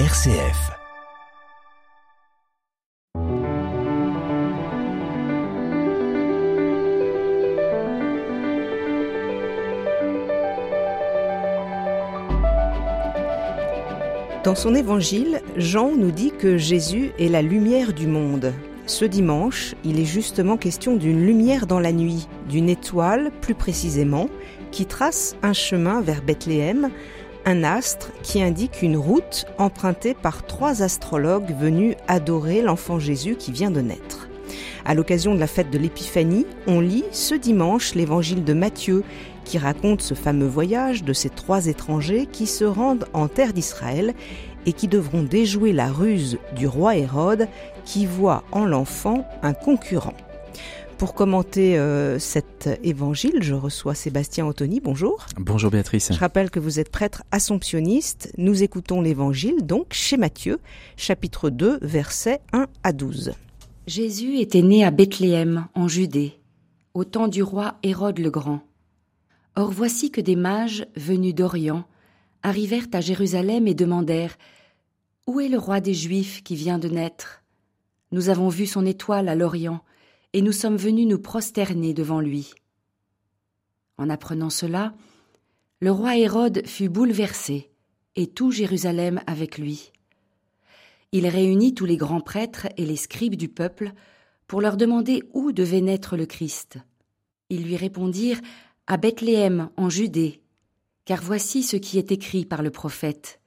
RCF. Dans son évangile, Jean nous dit que Jésus est la lumière du monde. Ce dimanche, il est justement question d'une lumière dans la nuit, d'une étoile plus précisément, qui trace un chemin vers Bethléem, un astre qui indique une route empruntée par trois astrologues venus adorer l'enfant Jésus qui vient de naître. À l'occasion de la fête de l'Épiphanie, on lit ce dimanche l'évangile de Matthieu qui raconte ce fameux voyage de ces trois étrangers qui se rendent en terre d'Israël et qui devront déjouer la ruse du roi Hérode qui voit en l'enfant un concurrent. Pour commenter euh, cet évangile, je reçois Sébastien Anthony. Bonjour. Bonjour Béatrice. Je rappelle que vous êtes prêtre assomptionniste. Nous écoutons l'évangile donc chez Matthieu, chapitre 2, versets 1 à 12. Jésus était né à Bethléem, en Judée, au temps du roi Hérode le Grand. Or voici que des mages, venus d'Orient, arrivèrent à Jérusalem et demandèrent Où est le roi des Juifs qui vient de naître? Nous avons vu son étoile à l'Orient et nous sommes venus nous prosterner devant lui. En apprenant cela, le roi Hérode fut bouleversé, et tout Jérusalem avec lui. Il réunit tous les grands prêtres et les scribes du peuple pour leur demander où devait naître le Christ. Ils lui répondirent À Bethléem, en Judée, car voici ce qui est écrit par le prophète.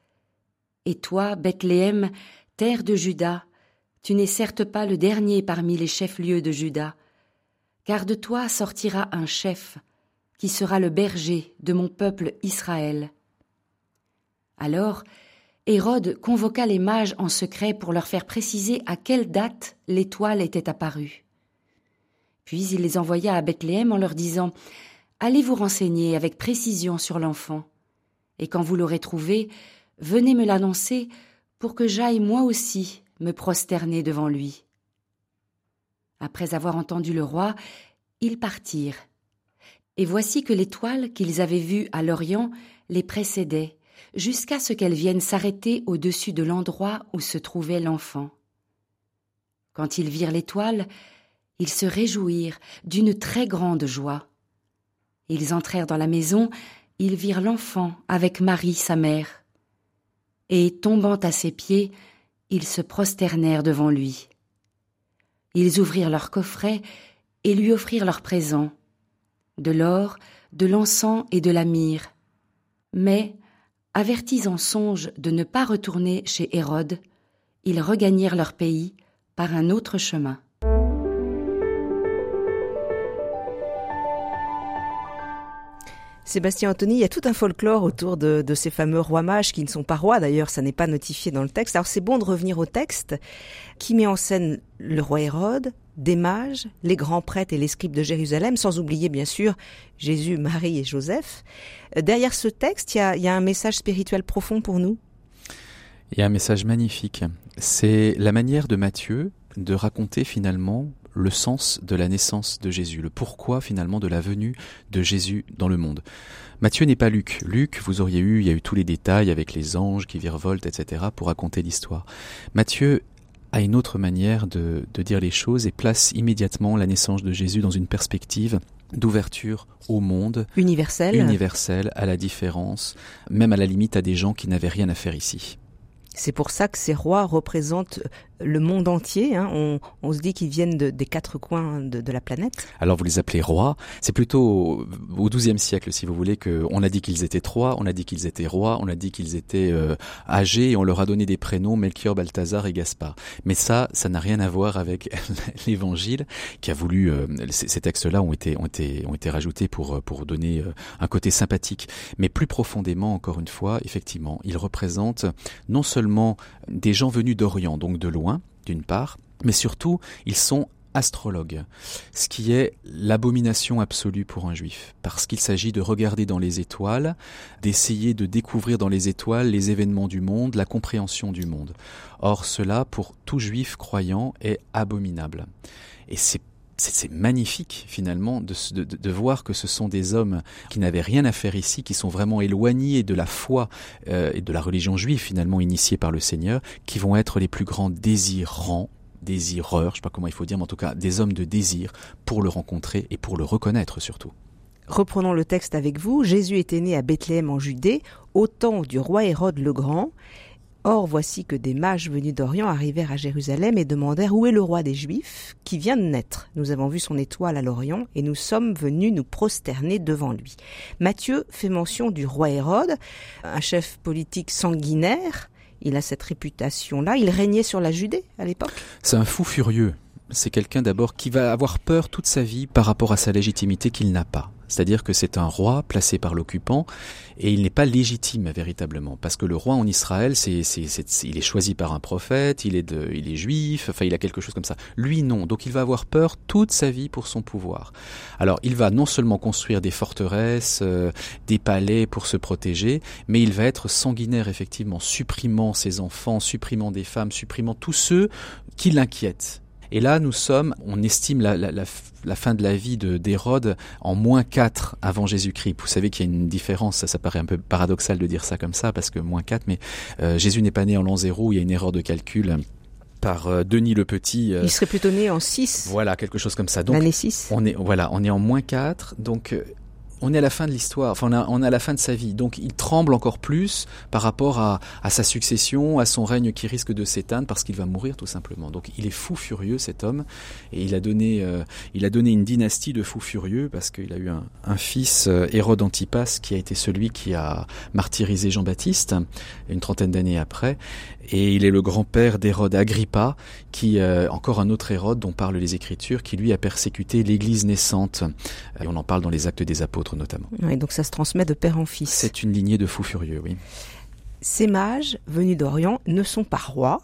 Et toi, Bethléem, terre de Juda, tu n'es certes pas le dernier parmi les chefs-lieux de Juda, car de toi sortira un chef, qui sera le berger de mon peuple Israël. Alors, Hérode convoqua les mages en secret pour leur faire préciser à quelle date l'étoile était apparue. Puis il les envoya à Bethléem en leur disant Allez vous renseigner avec précision sur l'enfant, et quand vous l'aurez trouvé, venez me l'annoncer pour que j'aille moi aussi me prosterner devant lui. Après avoir entendu le roi, ils partirent. Et voici que l'étoile qu'ils avaient vue à l'Orient les précédait, jusqu'à ce qu'elle vienne s'arrêter au-dessus de l'endroit où se trouvait l'enfant. Quand ils virent l'étoile, ils se réjouirent d'une très grande joie. Ils entrèrent dans la maison, ils virent l'enfant avec Marie sa mère. Et tombant à ses pieds, ils se prosternèrent devant lui. Ils ouvrirent leurs coffrets et lui offrirent leurs présents, de l'or, de l'encens et de la myrrhe. Mais, avertis en songe de ne pas retourner chez Hérode, ils regagnèrent leur pays par un autre chemin. Sébastien Anthony, il y a tout un folklore autour de, ces fameux rois mages qui ne sont pas rois, d'ailleurs ça n'est pas notifié dans le texte. Alors c'est bon de revenir au texte qui met en scène le roi Hérode, des mages, les grands prêtres et les scribes de Jérusalem, sans oublier bien sûr Jésus, Marie et Joseph. Euh, derrière ce texte, il y a, il y a un message spirituel profond pour nous? Il y a un message magnifique. C'est la manière de Matthieu de raconter finalement le sens de la naissance de Jésus, le pourquoi finalement de la venue de Jésus dans le monde. Matthieu n'est pas Luc. Luc, vous auriez eu, il y a eu tous les détails avec les anges qui virevoltent, etc., pour raconter l'histoire. Matthieu a une autre manière de, de dire les choses et place immédiatement la naissance de Jésus dans une perspective d'ouverture au monde universel, universel, à la différence, même à la limite à des gens qui n'avaient rien à faire ici. C'est pour ça que ces rois représentent le monde entier. Hein. On, on, se dit qu'ils viennent de, des quatre coins de, de, la planète. Alors vous les appelez rois. C'est plutôt au XIIe siècle, si vous voulez, qu'on a dit qu'ils étaient trois, on a dit qu'ils étaient rois, on a dit qu'ils étaient euh, âgés, et on leur a donné des prénoms Melchior, Balthazar et Gaspard. Mais ça, ça n'a rien à voir avec l'Évangile qui a voulu. Euh, ces, textes-là ont été ont été ont été rajoutés pour pour donner euh, un côté sympathique. Mais plus profondément, encore une fois, effectivement, ils représentent non seulement des gens venus d'Orient, donc de loin d'une part, mais surtout, ils sont astrologues, ce qui est l'abomination absolue pour un juif, parce qu'il s'agit de regarder dans les étoiles, d'essayer de découvrir dans les étoiles les événements du monde, la compréhension du monde. Or, cela, pour tout juif croyant, est abominable. Et c'est c'est magnifique finalement de, de, voir que ce sont des hommes qui n'avaient rien à faire ici, qui sont vraiment éloignés de la foi euh, et de la religion juive finalement initiée par le Seigneur, qui vont être les plus grands désirants désireurs, je sais pas comment il faut dire, mais en tout cas des hommes de désir pour le rencontrer et pour le reconnaître surtout. Reprenons le texte avec vous. Jésus était né à Bethléem en Judée, au temps du roi Hérode le Grand. Or voici que des mages venus d'Orient arrivèrent à Jérusalem et demandèrent où est le roi des Juifs qui vient de naître. Nous avons vu son étoile à l'Orient et nous sommes venus nous prosterner devant lui. Matthieu fait mention du roi Hérode, un chef politique sanguinaire. Il a cette réputation-là. Il régnait sur la Judée à l'époque? C'est un fou furieux. C'est quelqu'un d'abord qui va avoir peur toute sa vie par rapport à sa légitimité qu'il n'a pas. C'est-à-dire que c'est un roi placé par l'occupant et il n'est pas légitime véritablement parce que le roi en Israël, c'est, il est choisi par un prophète, il est, de, il est juif, enfin il a quelque chose comme ça. Lui non, donc il va avoir peur toute sa vie pour son pouvoir. Alors il va non seulement construire des forteresses, euh, des palais pour se protéger, mais il va être sanguinaire effectivement, supprimant ses enfants, supprimant des femmes, supprimant tous ceux qui l'inquiètent. Et là, nous sommes, on estime la, la, la, fin de la vie d'Hérode en moins 4 avant Jésus-Christ. Vous savez qu'il y a une différence, ça, ça, paraît un peu paradoxal de dire ça comme ça, parce que moins 4, mais euh, Jésus n'est pas né en l'an 0, il y a une erreur de calcul par euh, Denis le Petit. Euh, il serait plutôt né en 6. Voilà, quelque chose comme ça. Donc, L'année 6. On est, voilà, on est en moins 4, donc on est à la fin de l'histoire, enfin on, à la fin de sa vie, donc il tremble encore plus par rapport à, sa succession, à son règne qui risque de s'éteindre parce qu'il va mourir tout simplement. Donc il est fou furieux cet homme. Et il a donné, euh, il a donné une dynastie de fous furieux parce qu'il a eu un, fils euh, Hérode Antipas qui a été celui qui a martyrisé Jean-Baptiste une trentaine d'années après. Et il est le grand-père d'Hérode Agrippa qui euh, encore un autre Hérode dont parlent les Écritures qui lui a persécuté l'Église naissante. Et on en parle dans les Actes des Apôtres notamment. Et donc ça se transmet de père en fils. C'est une lignée de fous furieux, oui. Ces mages venus d'Orient ne sont pas rois.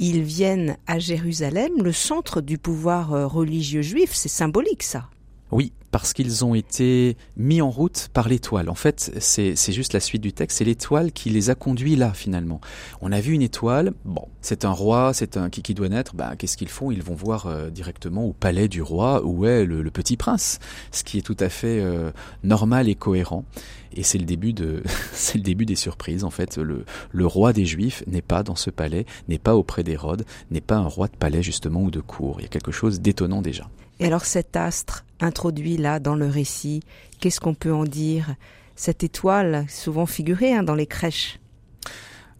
Ils viennent à Jérusalem, le centre du pouvoir euh, religieux juif. C'est symbolique, ça. Oui, parce qu'ils ont été mis en route par l'étoile. En fait, c'est juste la suite du texte, c'est l'étoile qui les a conduits là finalement. On a vu une étoile, bon, c'est un roi, c'est un qui, qui doit naître, bah, qu'est-ce qu'ils font? Ils vont voir euh, directement au palais du roi où est le, petit prince, ce qui est tout à fait euh, normal et cohérent. Et c'est le début de, c'est le début des surprises en fait. Le, le roi des Juifs n'est pas dans ce palais, n'est pas auprès d'Hérode, n'est pas un roi de palais justement ou de cour. Il y a quelque chose d'étonnant déjà. Et alors cet astre introduit là dans le récit, qu'est-ce qu'on peut en dire? Cette étoile, souvent figurée hein, dans les crèches.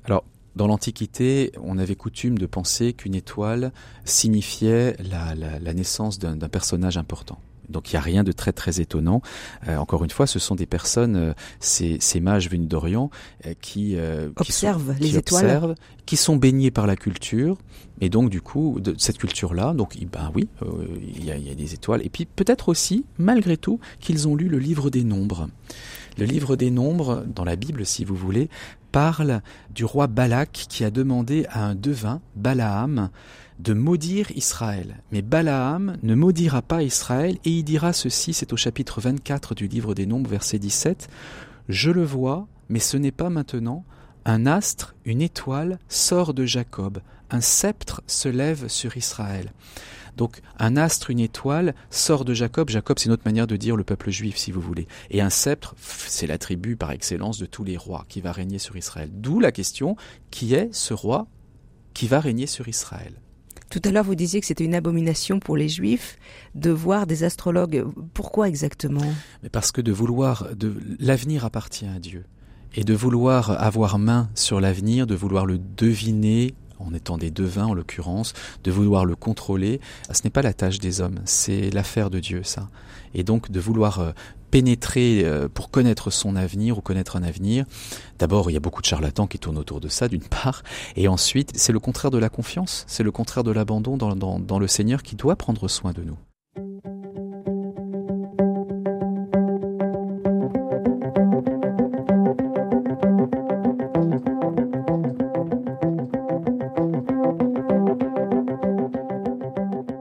Alors, dans l'Antiquité, on avait coutume de penser qu'une étoile signifiait la, la naissance d'un personnage important. Donc il n'y a rien de très très étonnant. Euh, encore une fois, ce sont des personnes, euh, ces, ces, mages venus d'Orient, euh, qui, observent qui les étoiles, qui sont baignés par la culture, et donc du coup de cette culture-là, donc ben oui, il y, a, y a des étoiles, et puis peut-être aussi, malgré tout, qu'ils ont lu le livre des Nombres. Le livre des Nombres, dans la Bible, si vous voulez, parle du roi Balak qui a demandé à un devin, Balaam, de maudire Israël. Mais Balaam ne maudira pas Israël et il dira ceci, c'est au chapitre 24 du livre des Nombres, verset 17, Je le vois, mais ce n'est pas maintenant, un astre, une étoile sort de Jacob, un sceptre se lève sur Israël. Donc un astre, une étoile sort de Jacob. Jacob, c'est notre manière de dire le peuple juif, si vous voulez. Et un sceptre, c'est l'attribut par excellence de tous les rois qui va régner sur Israël. D'où la question, qui est ce roi qui va régner sur Israël? Tout à l'heure, vous disiez que c'était une abomination pour les Juifs de voir des astrologues. Pourquoi exactement? Mais Parce que de vouloir, de l'avenir appartient à Dieu, et de vouloir avoir main sur l'avenir, de vouloir le deviner en étant des devins en l'occurrence, de vouloir le contrôler, ce n'est pas la tâche des hommes, c'est l'affaire de Dieu ça. Et donc de vouloir euh, pénétrer euh, pour connaître son avenir ou connaître un avenir. D'abord, il y a beaucoup de charlatans qui tournent autour de ça, d'une part, et ensuite, c'est le contraire de la confiance, c'est le contraire de l'abandon dans, le Seigneur qui doit prendre soin de nous.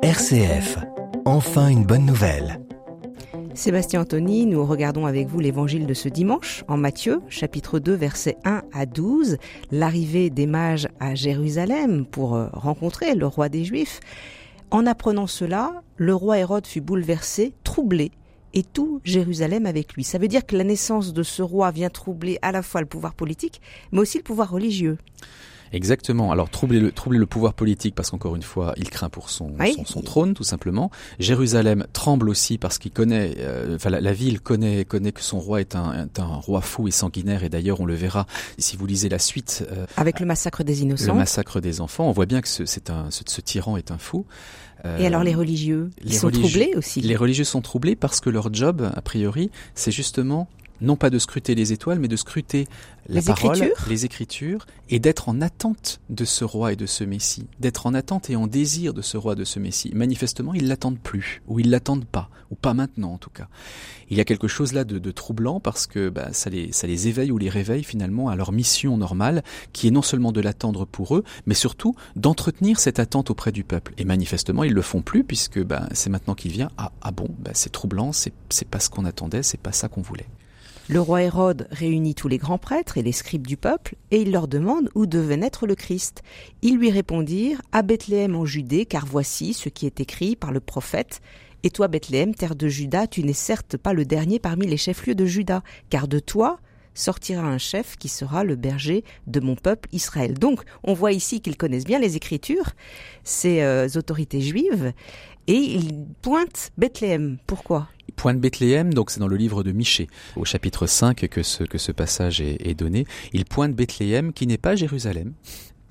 RCF, enfin une bonne nouvelle. Sébastien Anthony, nous regardons avec vous l'évangile de ce dimanche en Matthieu, chapitre 2, versets 1 à 12, l'arrivée des mages à Jérusalem pour euh, rencontrer le roi des Juifs. En apprenant cela, le roi Hérode fut bouleversé, troublé, et tout Jérusalem avec lui. Ça veut dire que la naissance de ce roi vient troubler à la fois le pouvoir politique, mais aussi le pouvoir religieux. Exactement. Alors troubler le, troubler le pouvoir politique parce qu'encore une fois, il craint pour son, son, trône tout simplement. Jérusalem tremble aussi parce qu'il connaît, euh, enfin la, ville connaît connaît que son roi est un, un roi fou et sanguinaire et d'ailleurs on le verra si vous lisez la suite. Euh, Avec le massacre des innocents. Le massacre des enfants, on voit bien que c'est un ce, ce, tyran est un fou. et alors les religieux, ils sont troublés aussi. Les religieux sont troublés parce que leur job, a priori, c'est justement non pas de scruter les étoiles, mais de scruter la les parole, écritures. les écritures, et d'être en attente de ce roi et de ce Messie, d'être en attente et en désir de ce roi, de ce Messie. Manifestement, ils l'attendent plus, ou ils l'attendent pas, ou pas maintenant en tout cas. Il y a quelque chose là de, de troublant parce que bah, ça, les, ça les éveille ou les réveille finalement à leur mission normale, qui est non seulement de l'attendre pour eux, mais surtout d'entretenir cette attente auprès du peuple. Et manifestement, ils le font plus puisque bah, c'est maintenant qu'il vient. Ah, ah bon, bah, c'est troublant, c'est pas ce qu'on attendait, c'est pas ça qu'on voulait. Le roi Hérode réunit tous les grands prêtres et les scribes du peuple, et il leur demande où devait naître le Christ. Ils lui répondirent À Bethléem en Judée, car voici ce qui est écrit par le prophète. Et toi, Bethléem, terre de Juda, tu n'es certes pas le dernier parmi les chefs-lieux de Juda, car de toi sortira un chef qui sera le berger de mon peuple Israël. Donc, on voit ici qu'ils connaissent bien les Écritures, ces euh, autorités juives, et ils pointent Bethléem. Pourquoi? Point de Bethléem, donc c'est dans le livre de Michée, au chapitre 5 que ce, que ce passage est, est donné. Il pointe Bethléem qui n'est pas Jérusalem.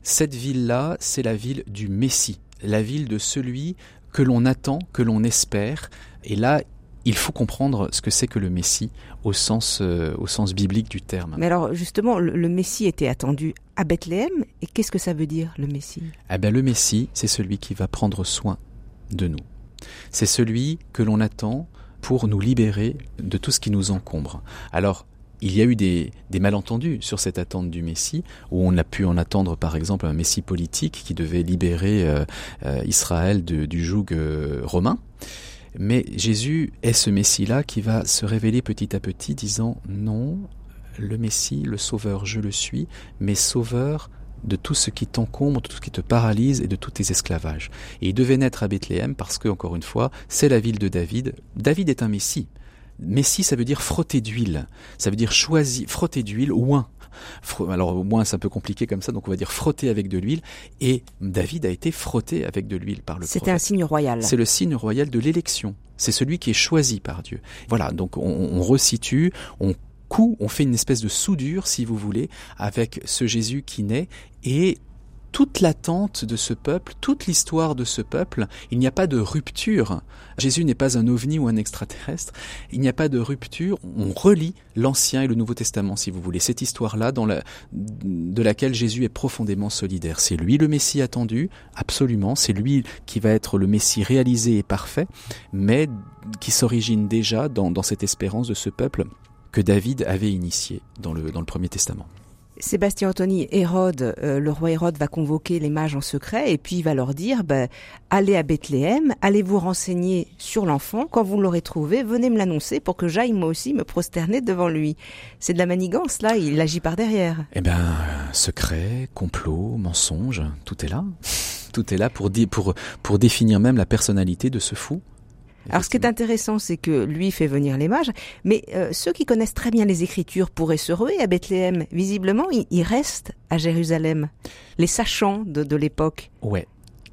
Cette ville-là, c'est la ville du Messie, la ville de celui que l'on attend, que l'on espère. Et là, il faut comprendre ce que c'est que le Messie au sens, euh, au sens biblique du terme. Mais alors justement, le, le Messie était attendu à Bethléem, et qu'est-ce que ça veut dire le Messie? Eh bien, le Messie, c'est celui qui va prendre soin de nous. C'est celui que l'on attend pour nous libérer de tout ce qui nous encombre. Alors, il y a eu des, malentendus sur cette attente du Messie, où on a pu en attendre par exemple un Messie politique qui devait libérer euh, euh, Israël du joug euh, romain. Mais Jésus est ce Messie-là qui va se révéler petit à petit disant non, le Messie, le Sauveur, je le suis, mais Sauveur de tout ce qui t'encombre, de tout ce qui te paralyse et de tous tes esclavages. Et il devait naître à Bethléem parce que, encore une fois, c'est la ville de David. David est un Messie. Messie, ça veut dire frotter d'huile. Ça veut dire choisir, frotter d'huile, oin. Alors au moins c'est un peu compliqué comme ça, donc on va dire frotter avec de l'huile. Et David a été frotté avec de l'huile par le C'était un signe royal. C'est le signe royal de l'élection. C'est celui qui est choisi par Dieu. Voilà, donc on, on resitue, on coup, on fait une espèce de soudure, si vous voulez, avec ce Jésus qui naît et toute l'attente de ce peuple, toute l'histoire de ce peuple, il n'y a pas de rupture. Jésus n'est pas un ovni ou un extraterrestre. Il n'y a pas de rupture. On relie l'Ancien et le Nouveau Testament, si vous voulez. Cette histoire-là, la, de laquelle Jésus est profondément solidaire. C'est lui le Messie attendu, absolument. C'est lui qui va être le Messie réalisé et parfait, mais qui s'origine déjà dans cette espérance de ce peuple que David avait initié dans le, dans le Premier Testament. Sébastien Anthony, Hérode, euh, le roi Hérode va convoquer les mages en secret et puis il va leur dire ben, allez à Bethléem, allez vous renseigner sur l'enfant, quand vous l'aurez trouvé, venez me l'annoncer pour que j'aille moi aussi me prosterner devant lui. C'est de la manigance là, il agit par derrière. Eh ben, secret, complot, mensonge, tout est là. Tout est là pour, pour, pour définir même la personnalité de ce fou. Alors ce qui est intéressant, c'est que lui fait venir les mages, mais euh, ceux qui connaissent très bien les Écritures pourraient se ruer à Bethléem. Visiblement, ils restent à Jérusalem, les sachants de, de l'époque. Ouais.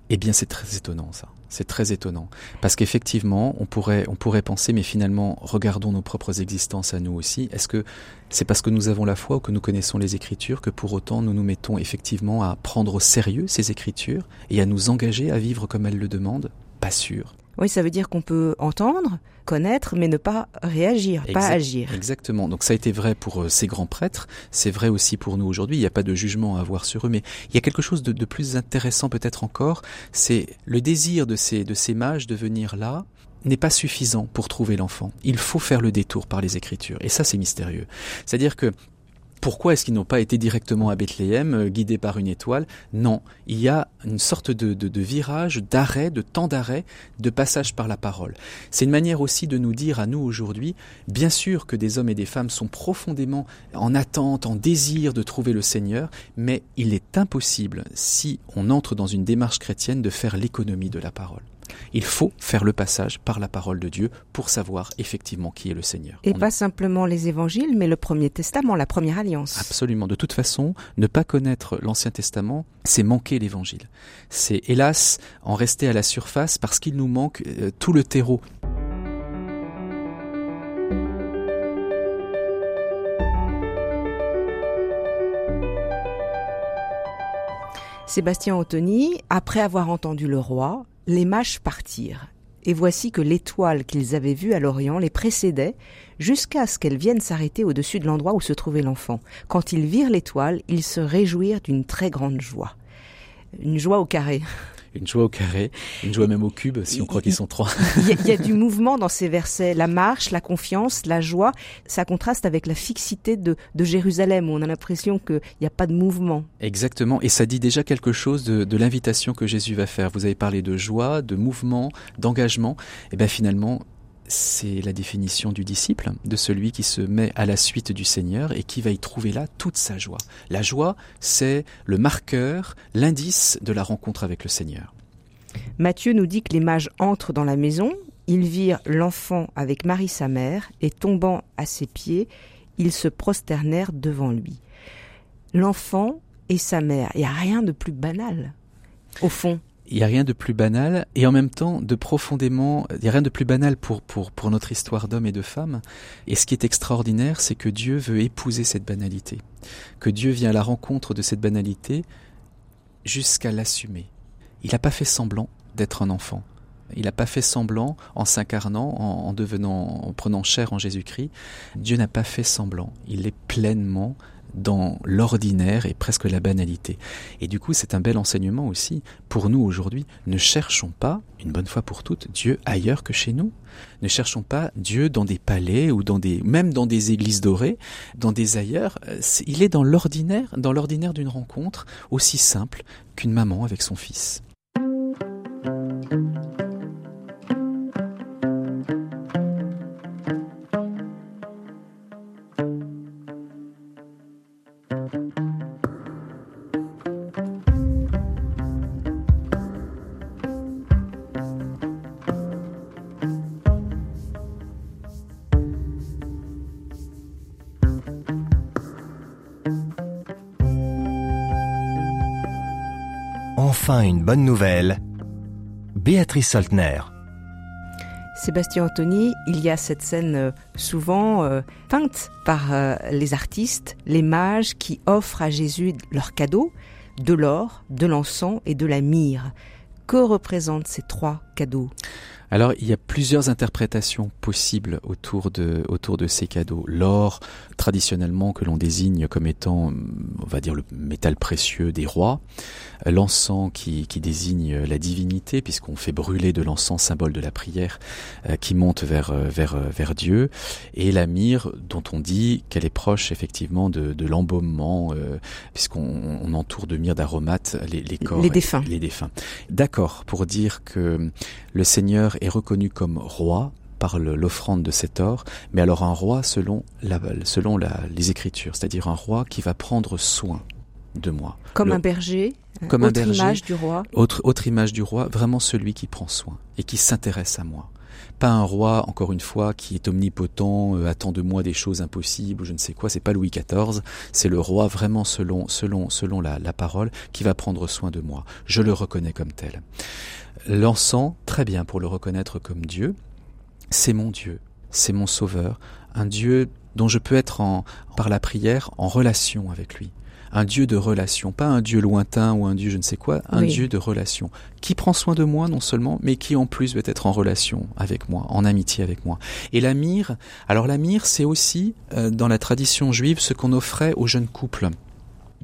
Eh bien, c'est très étonnant ça. C'est très étonnant parce qu'effectivement, on pourrait on pourrait penser, mais finalement, regardons nos propres existences à nous aussi. Est-ce que c'est parce que nous avons la foi ou que nous connaissons les Écritures que pour autant nous nous mettons effectivement à prendre au sérieux ces Écritures et à nous engager à vivre comme elles le demandent? Pas sûr. Oui, ça veut dire qu'on peut entendre, connaître, mais ne pas réagir, exact, pas agir. Exactement. Donc ça a été vrai pour ces grands prêtres, c'est vrai aussi pour nous aujourd'hui. Il n'y a pas de jugement à avoir sur eux, mais il y a quelque chose de, de plus intéressant peut-être encore, c'est le désir de ces, de ces mages de venir là, n'est pas suffisant pour trouver l'enfant. Il faut faire le détour par les Écritures. Et ça, c'est mystérieux. C'est-à-dire que pourquoi est-ce qu'ils n'ont pas été directement à Bethléem, euh, guidés par une étoile? Non, il y a une sorte de, de, de virage, d'arrêt, de temps d'arrêt, de passage par la parole. C'est une manière aussi de nous dire à nous aujourd'hui, bien sûr que des hommes et des femmes sont profondément en attente, en désir de trouver le Seigneur, mais il est impossible, si on entre dans une démarche chrétienne, de faire l'économie de la parole. Il faut faire le passage par la parole de Dieu pour savoir effectivement qui est le Seigneur. Et pas simplement les évangiles, mais le Premier Testament, la Première Alliance. Absolument. De toute façon, ne pas connaître l'Ancien Testament, c'est manquer l'Évangile. C'est hélas en rester à la surface parce qu'il nous manque euh, tout le terreau. Sébastien Anthony, après avoir entendu le roi, les mages partirent. Et voici que l'étoile qu'ils avaient vue à l'Orient les précédait jusqu'à ce qu'elle vienne s'arrêter au-dessus de l'endroit où se trouvait l'enfant. Quand ils virent l'étoile, ils se réjouirent d'une très grande joie. Une joie au carré une joie au carré, une joie même au cube, si on croit qu'ils sont trois. Il y, a, du mouvement dans ces versets, la marche, la confiance, la joie. Ça contraste avec la fixité de, Jérusalem, où on a l'impression qu'il n'y a pas de mouvement. Exactement, et ça dit déjà quelque chose de, de l'invitation que Jésus va faire. Vous avez parlé de joie, de mouvement, d'engagement. Et bien finalement, c'est la définition du disciple, de celui qui se met à la suite du Seigneur et qui va y trouver là toute sa joie. La joie, c'est le marqueur, l'indice de la rencontre avec le Seigneur. Matthieu nous dit que les mages entrent dans la maison, ils virent l'enfant avec Marie sa mère, et tombant à ses pieds, ils se prosternèrent devant lui. L'enfant et sa mère, il n'y a rien de plus banal, au fond il n'y a rien de plus banal et en même temps de profondément, il n'y a rien de plus banal pour, pour, pour notre histoire d'hommes et de femmes. Et ce qui est extraordinaire, c'est que Dieu veut épouser cette banalité, que Dieu vient à la rencontre de cette banalité jusqu'à l'assumer. Il n'a pas fait semblant d'être un enfant. Il n'a pas fait semblant en s'incarnant, en, en, devenant, en prenant chair en Jésus-Christ. Dieu n'a pas fait semblant. Il est pleinement dans l'ordinaire et presque la banalité. Et du coup, c'est un bel enseignement aussi pour nous aujourd'hui. Ne cherchons pas, une bonne fois pour toutes, Dieu ailleurs que chez nous. Ne cherchons pas Dieu dans des palais ou dans des, même dans des églises dorées, dans des ailleurs. Il est dans l'ordinaire, dans l'ordinaire d'une rencontre aussi simple qu'une maman avec son fils. Enfin une bonne nouvelle. Béatrice Soltner. Sébastien Anthony, il y a cette scène euh, souvent euh, peinte par euh, les artistes, les mages qui offrent à Jésus leurs cadeaux, de l'or, de l'encens et de la myrrhe. Que représentent ces trois cadeaux alors, il y a plusieurs interprétations possibles autour de, autour de ces cadeaux. L'or, traditionnellement, que l'on désigne comme étant, on va dire, le métal précieux des rois. L'encens qui, qui désigne la divinité, puisqu'on fait brûler de l'encens, symbole de la prière, euh, qui monte vers, euh, vers, euh, vers Dieu. Et la myrrhe, dont on dit qu'elle est proche, effectivement, de, de l'embaumement, puisqu'on on entoure de myrrhe d'aromates les, les corps. Les défunts. Les défunts. D'accord, pour dire que le Seigneur est reconnu comme roi par l'offrande de cet or, mais alors un roi selon, la, selon la, les Écritures, c'est-à-dire un roi qui va prendre soin de moi. Comme un berger comme autre un berger, image du roi. Autre, autre image du roi, vraiment celui qui prend soin et qui s'intéresse à moi. Pas un roi, encore une fois, qui est omnipotent, euh, attend de moi des choses impossibles ou je ne sais quoi. C'est pas Louis XIV. C'est le roi vraiment selon, selon, selon la, la parole qui va prendre soin de moi. Je le reconnais comme tel. L'encens, très bien pour le reconnaître comme Dieu, c'est mon Dieu, c'est mon Sauveur, un Dieu dont je peux être en, par la prière en relation avec lui. Un Dieu de relation, pas un Dieu lointain ou un Dieu je ne sais quoi, un Dieu de relation, qui prend soin de moi non seulement, mais qui en plus veut être en relation avec moi, en amitié avec moi. Et la myrrhe, alors la myrrhe c'est aussi, euh, dans la tradition juive, ce qu'on offrait aux jeunes couples.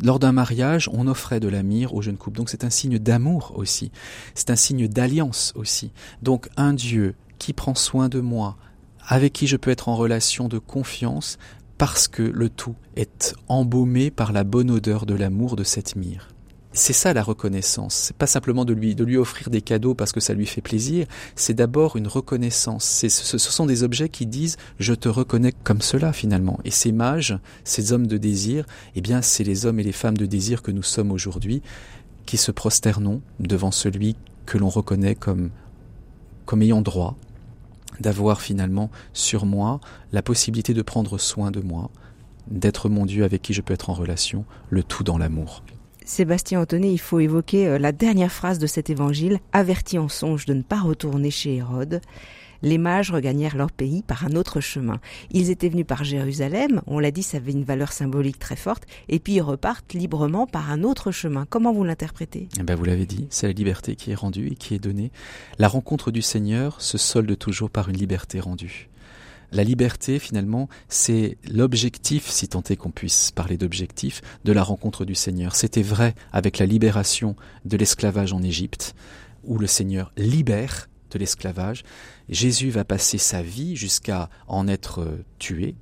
Lors d'un mariage, on offrait de la myrrhe aux jeunes couples. Donc c'est un signe d'amour aussi. C'est un signe d'alliance aussi. Donc un Dieu qui prend soin de moi, avec qui je peux être en relation de confiance, parce que le tout est embaumé par la bonne odeur de l'amour de cette myrrhe. C'est ça la reconnaissance. C'est pas simplement de lui, de lui offrir des cadeaux parce que ça lui fait plaisir. C'est d'abord une reconnaissance. Ce, ce sont des objets qui disent je te reconnais comme cela finalement. Et ces mages, ces hommes de désir, eh bien, c'est les hommes et les femmes de désir que nous sommes aujourd'hui qui se prosternons devant celui que l'on reconnaît comme comme ayant droit d'avoir finalement sur moi la possibilité de prendre soin de moi, d'être mon Dieu avec qui je peux être en relation, le tout dans l'amour. Sébastien Anthony, il faut évoquer euh, la dernière phrase de cet évangile, averti en songe de ne pas retourner chez Hérode les mages regagnèrent leur pays par un autre chemin. Ils étaient venus par Jérusalem, on l'a dit, ça avait une valeur symbolique très forte, et puis ils repartent librement par un autre chemin. Comment vous l'interprétez? Eh ben Vous l'avez dit, c'est la liberté qui est rendue et qui est donnée. La rencontre du Seigneur se solde toujours par une liberté rendue. La liberté, finalement, c'est l'objectif, si tant est qu'on puisse parler d'objectif, de la rencontre du Seigneur. C'était vrai avec la libération de l'esclavage en Égypte, où le Seigneur libère de l'esclavage. Jésus va passer sa vie jusqu'à en être euh, tué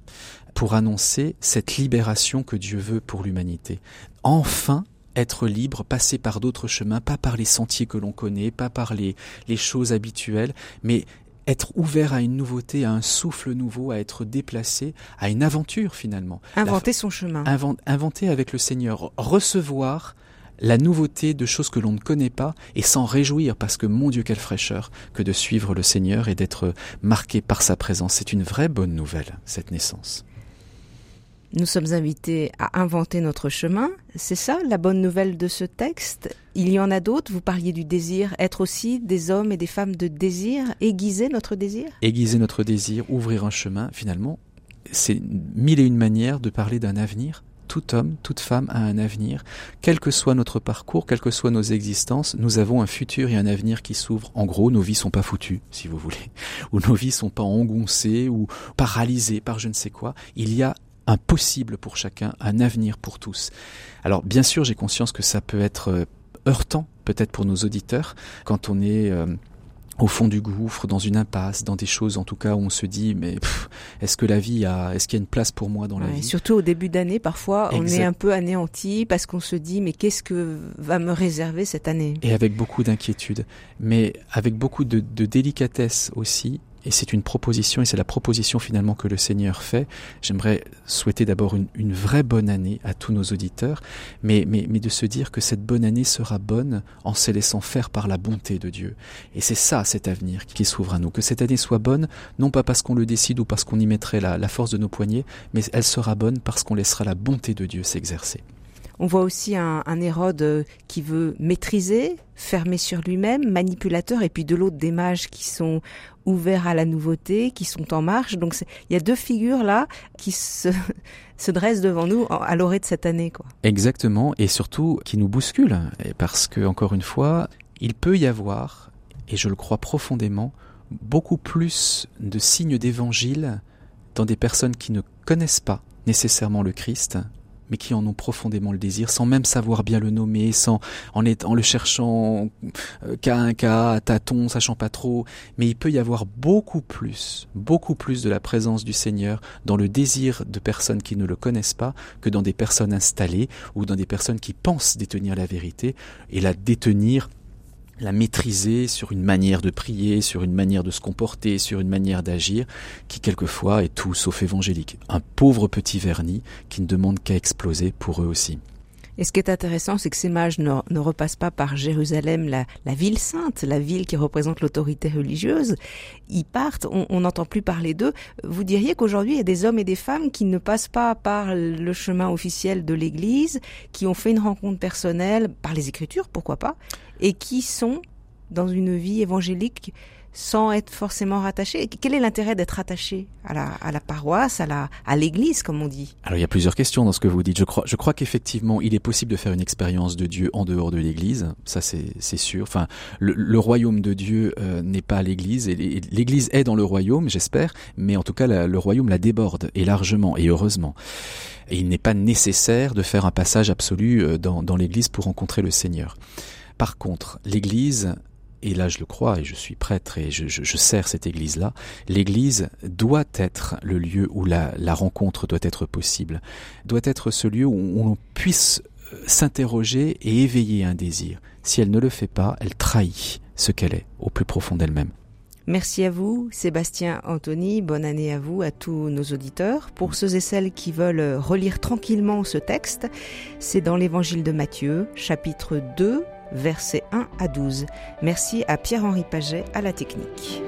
pour annoncer cette libération que Dieu veut pour l'humanité. Enfin, être libre, passer par d'autres chemins, pas par les sentiers que l'on connaît, pas par les, les choses habituelles, mais être ouvert à une nouveauté, à un souffle nouveau, à être déplacé, à une aventure finalement. Inventer son chemin. inventer avec le Seigneur, recevoir la nouveauté de choses que l'on ne connaît pas et s'en réjouir parce que mon Dieu quelle fraîcheur que de suivre le Seigneur et d'être marqué par sa présence. C'est une vraie bonne nouvelle, cette naissance. Nous sommes invités à inventer notre chemin. C'est ça la bonne nouvelle de ce texte? Il y en a d'autres? Vous parliez du désir. Être aussi des hommes et des femmes de désir. Aiguiser notre désir? Aiguiser notre désir, ouvrir un chemin. Finalement, c'est mille et une manières de parler d'un avenir tout homme, toute femme a un avenir. Quel que soit notre parcours, quelles que soient nos existences, nous avons un futur et un avenir qui s'ouvrent. En gros, nos vies sont pas foutues, si vous voulez. Ou nos vies sont pas engoncées ou paralysées par je ne sais quoi. Il y a un possible pour chacun, un avenir pour tous. Alors, bien sûr, j'ai conscience que ça peut être euh, heurtant, peut-être pour nos auditeurs, quand on est euh, au fond du gouffre, dans une impasse, dans des choses en tout cas où on se dit mais est-ce que la vie a, est-ce qu'il y a une place pour moi dans la vie? Surtout au début d'année, parfois on est un peu anéanti parce qu'on se dit mais qu'est-ce que va me réserver cette année? Et avec beaucoup d'inquiétude, mais avec beaucoup de, de délicatesse aussi et c'est une proposition, et c'est la proposition finalement que le Seigneur fait. J'aimerais souhaiter d'abord une, vraie bonne année à tous nos auditeurs, mais, mais, de se dire que cette bonne année sera bonne en se laissant faire par la bonté de Dieu. Et c'est ça cet avenir qui s'ouvre à nous. Que cette année soit bonne, non pas parce qu'on le décide ou parce qu'on y mettrait la force de nos poignets, mais elle sera bonne parce qu'on laissera la bonté de Dieu s'exercer. On voit aussi un, Hérode euh, qui veut maîtriser, fermer sur lui-même, manipulateur, et puis de l'autre des mages qui sont ouverts à la nouveauté, qui sont en marche. Donc il y a deux figures là qui se, se dressent devant nous à l'orée de cette année. Quoi. Exactement, et surtout qui nous bousculent, parce que encore une fois, il peut y avoir, et je le crois profondément, beaucoup plus de signes d'évangile dans des personnes qui ne connaissent pas nécessairement le Christ mais qui en ont profondément le désir, sans même savoir bien le nommer, sans en, le cherchant euh, cas un cas, à tâton, sachant pas trop. Mais il peut y avoir beaucoup plus, beaucoup plus de la présence du Seigneur dans le désir de personnes qui ne le connaissent pas que dans des personnes installées ou dans des personnes qui pensent détenir la vérité et la détenir la maîtriser sur une manière de prier, sur une manière de se comporter, sur une manière d'agir, qui quelquefois est tout sauf évangélique. Un pauvre petit vernis qui ne demande qu'à exploser pour eux aussi. Et ce qui est intéressant, c'est que ces mages ne, repassent pas par Jérusalem, la, ville sainte, la ville qui représente l'autorité religieuse. Ils partent, on n'entend plus parler d'eux. Vous diriez qu'aujourd'hui, il y a des hommes et des femmes qui ne passent pas par le chemin officiel de l'Église, qui ont fait une rencontre personnelle par les Écritures, pourquoi pas, et qui sont dans une vie évangélique sans être forcément rattaché. Quel est l'intérêt d'être attaché à la, paroisse, à l'église, comme on dit? Alors il y a plusieurs questions dans ce que vous dites. Je crois, qu'effectivement, il est possible de faire une expérience de Dieu en dehors de l'église. Ça, c'est, sûr. Enfin, le, royaume de Dieu euh, n'est pas l'église et l'église est dans le royaume, j'espère. Mais en tout cas, le royaume la déborde et largement et heureusement. Et il n'est pas nécessaire de faire un passage absolu euh, dans l'église pour rencontrer le Seigneur. Par contre, l'Église et là je le crois et je suis prêtre et je, sers cette église-là, l'église doit être le lieu où la, la, rencontre doit être possible, doit être ce lieu où on puisse euh, s'interroger et éveiller un désir. Si elle ne le fait pas, elle trahit ce qu'elle est au plus profond d'elle-même. Merci à vous, Sébastien Anthony. Bonne année à vous, à tous nos auditeurs. Pour ceux et celles qui veulent relire tranquillement ce texte, c'est dans l'évangile de Matthieu, chapitre 2, versets 1 à 12. Merci à Pierre-Henri Paget à la technique.